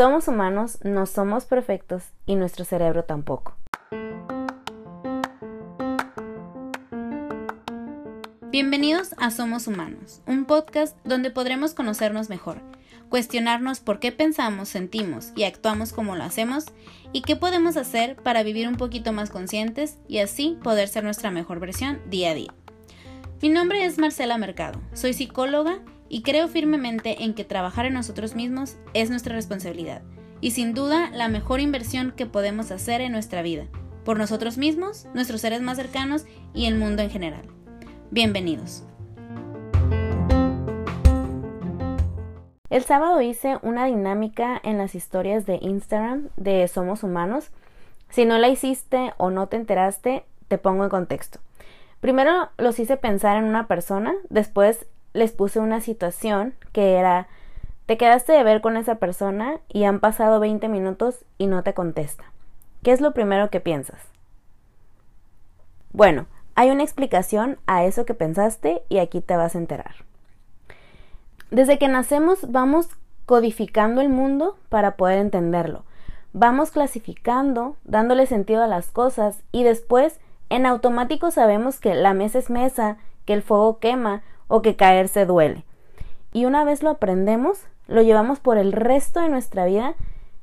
Somos humanos, no somos perfectos y nuestro cerebro tampoco. Bienvenidos a Somos Humanos, un podcast donde podremos conocernos mejor, cuestionarnos por qué pensamos, sentimos y actuamos como lo hacemos y qué podemos hacer para vivir un poquito más conscientes y así poder ser nuestra mejor versión día a día. Mi nombre es Marcela Mercado, soy psicóloga y creo firmemente en que trabajar en nosotros mismos es nuestra responsabilidad y sin duda la mejor inversión que podemos hacer en nuestra vida, por nosotros mismos, nuestros seres más cercanos y el mundo en general. Bienvenidos. El sábado hice una dinámica en las historias de Instagram de Somos Humanos. Si no la hiciste o no te enteraste, te pongo en contexto. Primero los hice pensar en una persona, después les puse una situación que era te quedaste de ver con esa persona y han pasado 20 minutos y no te contesta. ¿Qué es lo primero que piensas? Bueno, hay una explicación a eso que pensaste y aquí te vas a enterar. Desde que nacemos vamos codificando el mundo para poder entenderlo. Vamos clasificando, dándole sentido a las cosas y después en automático sabemos que la mesa es mesa, que el fuego quema o que caerse duele. Y una vez lo aprendemos, lo llevamos por el resto de nuestra vida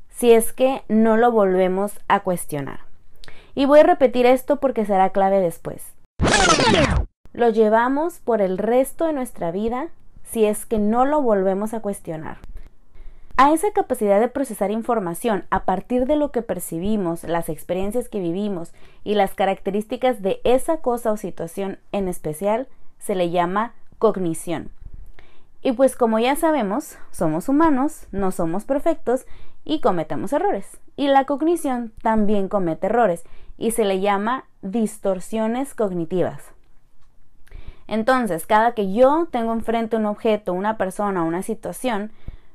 si es que no lo volvemos a cuestionar. Y voy a repetir esto porque será clave después. Lo llevamos por el resto de nuestra vida si es que no lo volvemos a cuestionar. A esa capacidad de procesar información a partir de lo que percibimos, las experiencias que vivimos y las características de esa cosa o situación en especial se le llama cognición. Y pues como ya sabemos, somos humanos, no somos perfectos y cometemos errores. Y la cognición también comete errores y se le llama distorsiones cognitivas. Entonces, cada que yo tengo enfrente un objeto, una persona una situación,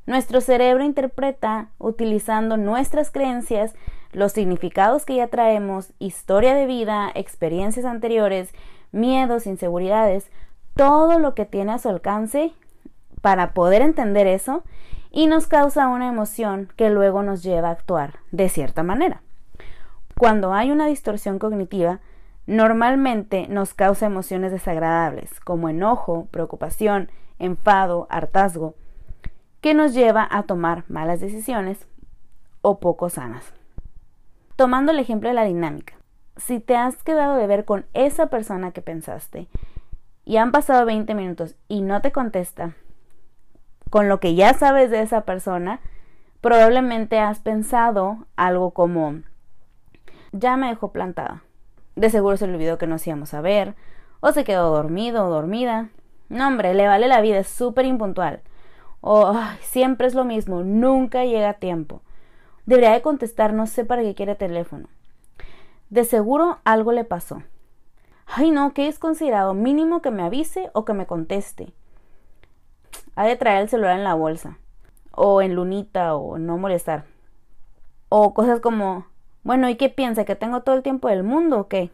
nuestro cerebro interpreta utilizando nuestras creencias, los significados que ya traemos, historia de vida, experiencias anteriores, miedos, inseguridades, todo lo que tiene a su alcance para poder entender eso y nos causa una emoción que luego nos lleva a actuar de cierta manera. Cuando hay una distorsión cognitiva, normalmente nos causa emociones desagradables como enojo, preocupación, enfado, hartazgo, que nos lleva a tomar malas decisiones o poco sanas. Tomando el ejemplo de la dinámica, si te has quedado de ver con esa persona que pensaste y han pasado 20 minutos y no te contesta, con lo que ya sabes de esa persona, probablemente has pensado algo como, ya me dejó plantada. De seguro se le olvidó que nos íbamos a ver, o se quedó dormido o dormida. No, hombre, le vale la vida, es súper impuntual. O siempre es lo mismo, nunca llega a tiempo. Debería de contestar, no sé para qué quiere teléfono. De seguro algo le pasó. Ay, no, ¿qué es considerado? Mínimo que me avise o que me conteste. Ha de traer el celular en la bolsa. O en lunita o no molestar. O cosas como, bueno, ¿y qué piensa? ¿Que tengo todo el tiempo del mundo o qué?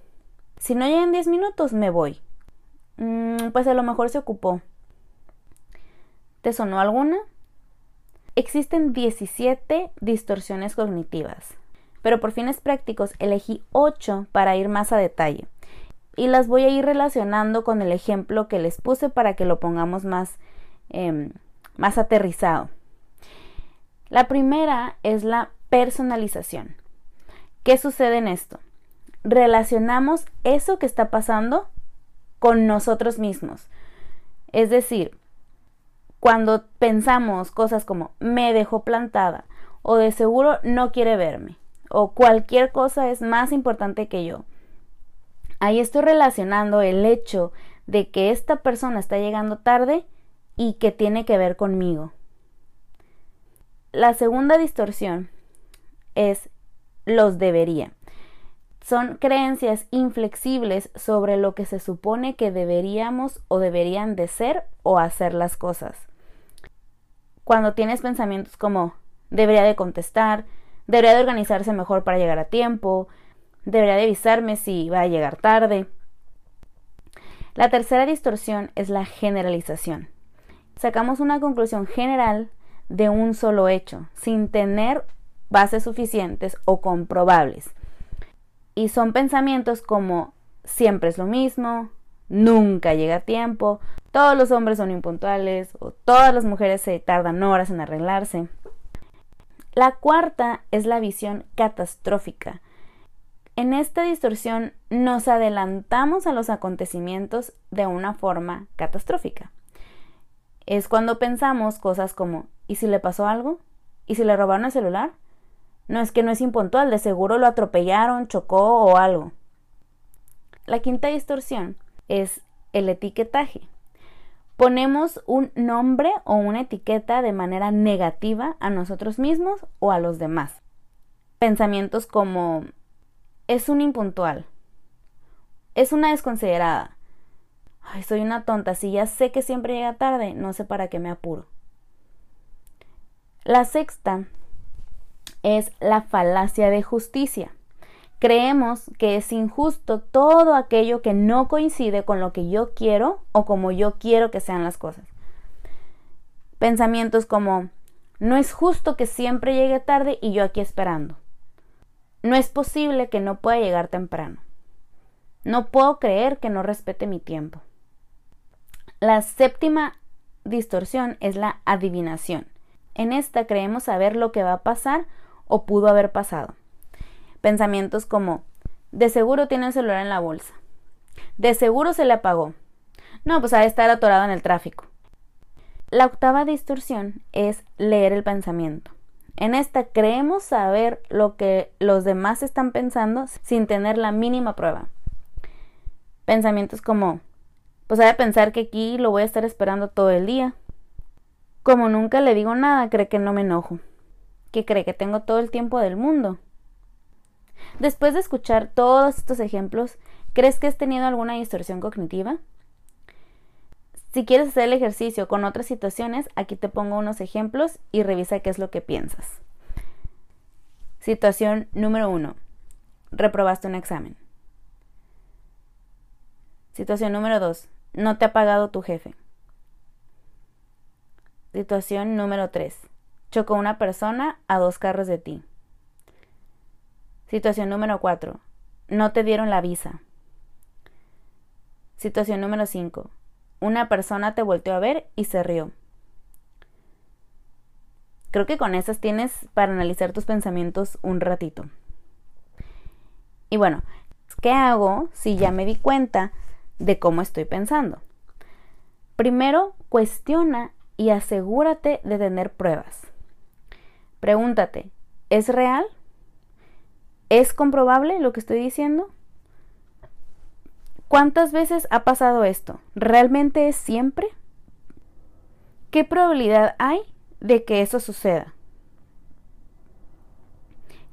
Si no llegan 10 minutos, me voy. Mm, pues a lo mejor se ocupó. ¿Te sonó alguna? Existen 17 distorsiones cognitivas, pero por fines prácticos elegí 8 para ir más a detalle y las voy a ir relacionando con el ejemplo que les puse para que lo pongamos más, em, más aterrizado. La primera es la personalización. ¿Qué sucede en esto? Relacionamos eso que está pasando con nosotros mismos. Es decir, cuando pensamos cosas como me dejó plantada o de seguro no quiere verme o cualquier cosa es más importante que yo Ahí estoy relacionando el hecho de que esta persona está llegando tarde y que tiene que ver conmigo. La segunda distorsión es los debería. Son creencias inflexibles sobre lo que se supone que deberíamos o deberían de ser o hacer las cosas. Cuando tienes pensamientos como debería de contestar, debería de organizarse mejor para llegar a tiempo, debería de avisarme si va a llegar tarde. La tercera distorsión es la generalización. Sacamos una conclusión general de un solo hecho, sin tener bases suficientes o comprobables. Y son pensamientos como siempre es lo mismo, nunca llega a tiempo, todos los hombres son impuntuales o todas las mujeres se tardan horas en arreglarse. La cuarta es la visión catastrófica. En esta distorsión nos adelantamos a los acontecimientos de una forma catastrófica. Es cuando pensamos cosas como ¿y si le pasó algo? ¿Y si le robaron el celular? No es que no es impuntual, de seguro lo atropellaron, chocó o algo. La quinta distorsión es el etiquetaje. Ponemos un nombre o una etiqueta de manera negativa a nosotros mismos o a los demás. Pensamientos como es un impuntual, es una desconsiderada, Ay, soy una tonta, si ya sé que siempre llega tarde, no sé para qué me apuro. La sexta es la falacia de justicia. Creemos que es injusto todo aquello que no coincide con lo que yo quiero o como yo quiero que sean las cosas. Pensamientos como, no es justo que siempre llegue tarde y yo aquí esperando. No es posible que no pueda llegar temprano. No puedo creer que no respete mi tiempo. La séptima distorsión es la adivinación. En esta creemos saber lo que va a pasar o pudo haber pasado. Pensamientos como, de seguro tiene el celular en la bolsa. De seguro se le apagó. No, pues ha de estar atorado en el tráfico. La octava distorsión es leer el pensamiento. En esta creemos saber lo que los demás están pensando sin tener la mínima prueba. Pensamientos como, pues ha de pensar que aquí lo voy a estar esperando todo el día. Como nunca le digo nada, cree que no me enojo, que cree que tengo todo el tiempo del mundo. Después de escuchar todos estos ejemplos, ¿crees que has tenido alguna distorsión cognitiva? Si quieres hacer el ejercicio con otras situaciones, aquí te pongo unos ejemplos y revisa qué es lo que piensas. Situación número 1. Reprobaste un examen. Situación número 2. No te ha pagado tu jefe. Situación número 3. Chocó una persona a dos carros de ti. Situación número 4. No te dieron la visa. Situación número 5. Una persona te volteó a ver y se rió. Creo que con esas tienes para analizar tus pensamientos un ratito. Y bueno, ¿qué hago si ya me di cuenta de cómo estoy pensando. Primero, cuestiona y asegúrate de tener pruebas. Pregúntate, ¿es real? ¿Es comprobable lo que estoy diciendo? ¿Cuántas veces ha pasado esto? ¿Realmente es siempre? ¿Qué probabilidad hay de que eso suceda?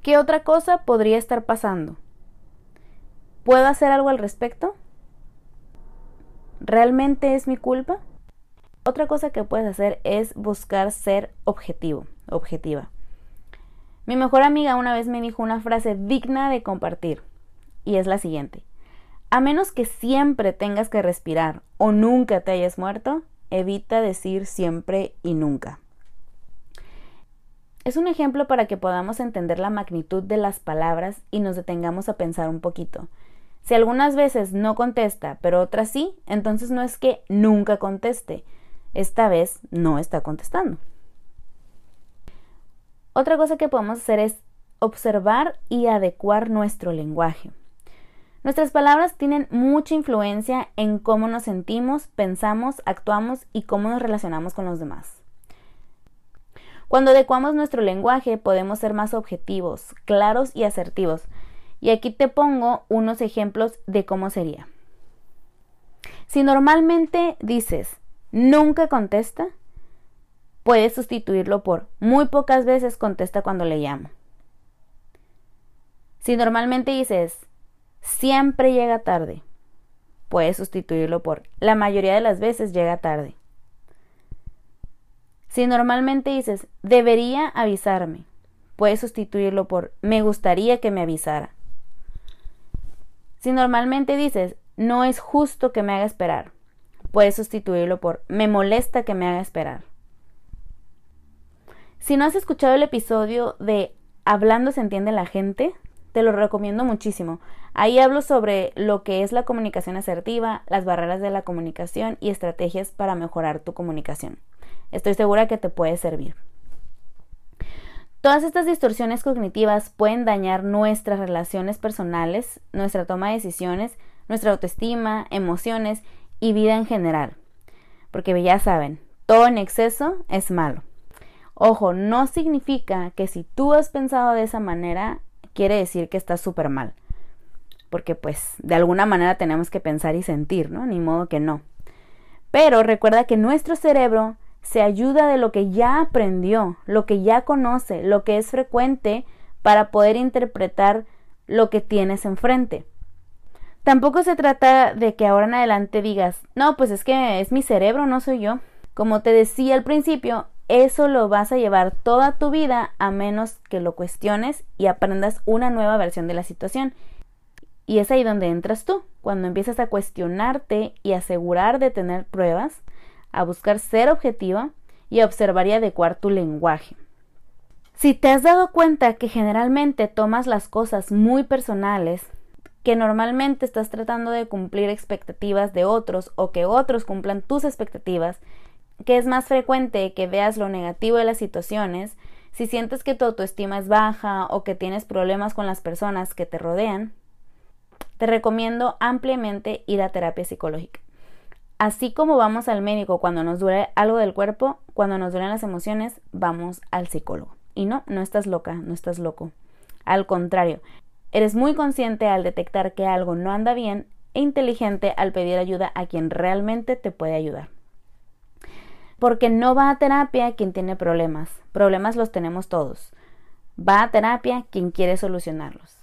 ¿Qué otra cosa podría estar pasando? ¿Puedo hacer algo al respecto? ¿Realmente es mi culpa? Otra cosa que puedes hacer es buscar ser objetivo, objetiva. Mi mejor amiga una vez me dijo una frase digna de compartir y es la siguiente. A menos que siempre tengas que respirar o nunca te hayas muerto, evita decir siempre y nunca. Es un ejemplo para que podamos entender la magnitud de las palabras y nos detengamos a pensar un poquito. Si algunas veces no contesta, pero otras sí, entonces no es que nunca conteste, esta vez no está contestando. Otra cosa que podemos hacer es observar y adecuar nuestro lenguaje. Nuestras palabras tienen mucha influencia en cómo nos sentimos, pensamos, actuamos y cómo nos relacionamos con los demás. Cuando adecuamos nuestro lenguaje podemos ser más objetivos, claros y asertivos, y aquí te pongo unos ejemplos de cómo sería. Si normalmente dices nunca contesta, puedes sustituirlo por muy pocas veces contesta cuando le llamo. Si normalmente dices siempre llega tarde, puedes sustituirlo por la mayoría de las veces llega tarde. Si normalmente dices debería avisarme, puedes sustituirlo por me gustaría que me avisara. Si normalmente dices, no es justo que me haga esperar, puedes sustituirlo por, me molesta que me haga esperar. Si no has escuchado el episodio de Hablando se entiende la gente, te lo recomiendo muchísimo. Ahí hablo sobre lo que es la comunicación asertiva, las barreras de la comunicación y estrategias para mejorar tu comunicación. Estoy segura que te puede servir. Todas estas distorsiones cognitivas pueden dañar nuestras relaciones personales, nuestra toma de decisiones, nuestra autoestima, emociones y vida en general. Porque ya saben, todo en exceso es malo. Ojo, no significa que si tú has pensado de esa manera, quiere decir que estás súper mal. Porque pues de alguna manera tenemos que pensar y sentir, ¿no? Ni modo que no. Pero recuerda que nuestro cerebro se ayuda de lo que ya aprendió, lo que ya conoce, lo que es frecuente para poder interpretar lo que tienes enfrente. Tampoco se trata de que ahora en adelante digas, no, pues es que es mi cerebro, no soy yo. Como te decía al principio, eso lo vas a llevar toda tu vida a menos que lo cuestiones y aprendas una nueva versión de la situación. Y es ahí donde entras tú, cuando empiezas a cuestionarte y asegurar de tener pruebas, a buscar ser objetiva y a observar y adecuar tu lenguaje. Si te has dado cuenta que generalmente tomas las cosas muy personales, que normalmente estás tratando de cumplir expectativas de otros o que otros cumplan tus expectativas que es más frecuente que veas lo negativo de las situaciones, si sientes que tu autoestima es baja o que tienes problemas con las personas que te rodean, te recomiendo ampliamente ir a terapia psicológica. Así como vamos al médico cuando nos duele algo del cuerpo, cuando nos duelen las emociones, vamos al psicólogo. Y no, no estás loca, no estás loco. Al contrario, eres muy consciente al detectar que algo no anda bien e inteligente al pedir ayuda a quien realmente te puede ayudar. Porque no va a terapia quien tiene problemas. Problemas los tenemos todos. Va a terapia quien quiere solucionarlos.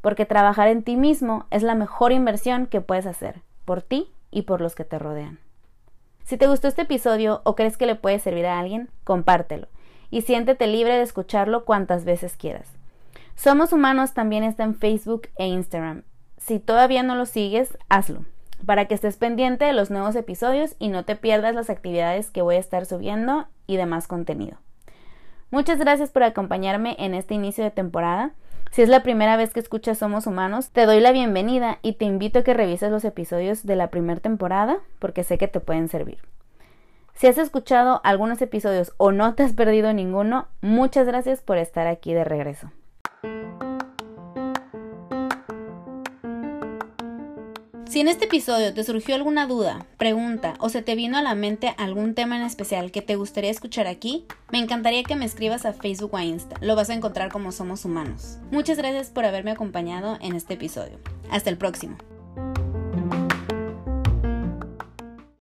Porque trabajar en ti mismo es la mejor inversión que puedes hacer, por ti y por los que te rodean. Si te gustó este episodio o crees que le puede servir a alguien, compártelo y siéntete libre de escucharlo cuantas veces quieras. Somos Humanos también está en Facebook e Instagram. Si todavía no lo sigues, hazlo para que estés pendiente de los nuevos episodios y no te pierdas las actividades que voy a estar subiendo y demás contenido. Muchas gracias por acompañarme en este inicio de temporada. Si es la primera vez que escuchas Somos Humanos, te doy la bienvenida y te invito a que revises los episodios de la primera temporada porque sé que te pueden servir. Si has escuchado algunos episodios o no te has perdido ninguno, muchas gracias por estar aquí de regreso. Si en este episodio te surgió alguna duda, pregunta o se te vino a la mente algún tema en especial que te gustaría escuchar aquí, me encantaría que me escribas a Facebook o a Insta. Lo vas a encontrar como Somos Humanos. Muchas gracias por haberme acompañado en este episodio. Hasta el próximo.